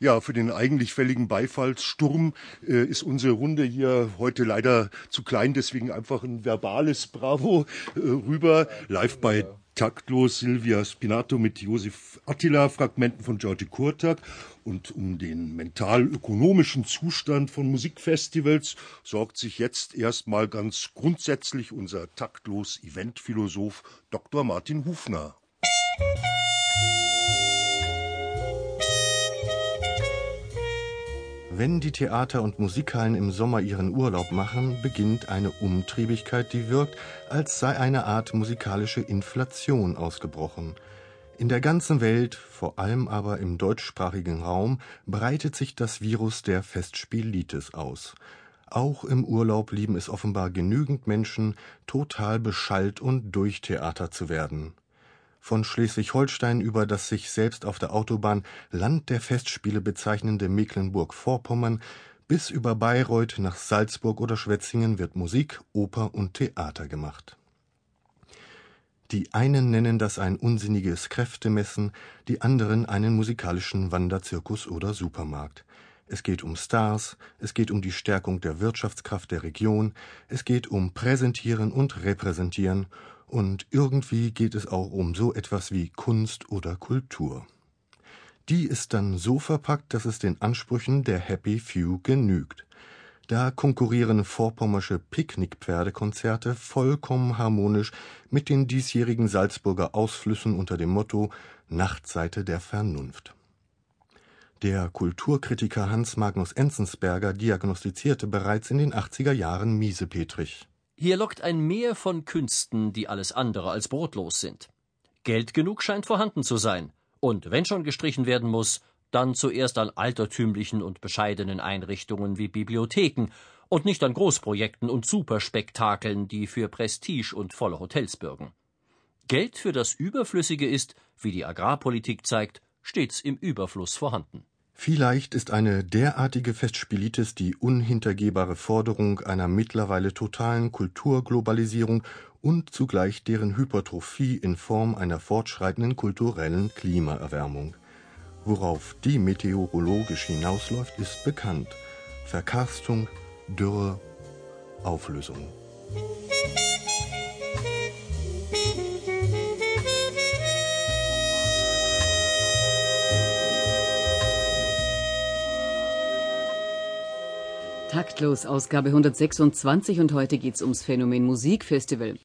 Ja, für den eigentlich fälligen Beifallssturm äh, ist unsere Runde hier heute leider zu klein, deswegen einfach ein verbales Bravo äh, rüber. Live bei Taktlos Silvia Spinato mit Josef Attila, Fragmenten von Georgi Kurtak. Und um den mental-ökonomischen Zustand von Musikfestivals sorgt sich jetzt erstmal ganz grundsätzlich unser taktlos Eventphilosoph Dr. Martin Hufner. Wenn die Theater und Musikhallen im Sommer ihren Urlaub machen, beginnt eine Umtriebigkeit, die wirkt, als sei eine Art musikalische Inflation ausgebrochen. In der ganzen Welt, vor allem aber im deutschsprachigen Raum, breitet sich das Virus der Festspielitis aus. Auch im Urlaub lieben es offenbar genügend Menschen, total beschallt und durchtheatert zu werden von Schleswig-Holstein über das sich selbst auf der Autobahn Land der Festspiele bezeichnende Mecklenburg-Vorpommern bis über Bayreuth nach Salzburg oder Schwetzingen wird Musik, Oper und Theater gemacht. Die einen nennen das ein unsinniges Kräftemessen, die anderen einen musikalischen Wanderzirkus oder Supermarkt. Es geht um Stars, es geht um die Stärkung der Wirtschaftskraft der Region, es geht um Präsentieren und Repräsentieren und irgendwie geht es auch um so etwas wie Kunst oder Kultur. Die ist dann so verpackt, dass es den Ansprüchen der Happy Few genügt. Da konkurrieren vorpommersche Picknickpferdekonzerte vollkommen harmonisch mit den diesjährigen Salzburger Ausflüssen unter dem Motto Nachtseite der Vernunft. Der Kulturkritiker Hans Magnus Enzensberger diagnostizierte bereits in den 80er Jahren Miesepetrich. Hier lockt ein Meer von Künsten, die alles andere als brotlos sind. Geld genug scheint vorhanden zu sein. Und wenn schon gestrichen werden muss, dann zuerst an altertümlichen und bescheidenen Einrichtungen wie Bibliotheken und nicht an Großprojekten und Superspektakeln, die für Prestige und volle Hotels bürgen. Geld für das Überflüssige ist, wie die Agrarpolitik zeigt, stets im Überfluss vorhanden. Vielleicht ist eine derartige Festspielitis die unhintergehbare Forderung einer mittlerweile totalen Kulturglobalisierung und zugleich deren Hypertrophie in Form einer fortschreitenden kulturellen Klimaerwärmung. Worauf die meteorologisch hinausläuft, ist bekannt. Verkarstung, Dürre, Auflösung. Taktlos, Ausgabe 126 und heute geht's ums Phänomen Musikfestival.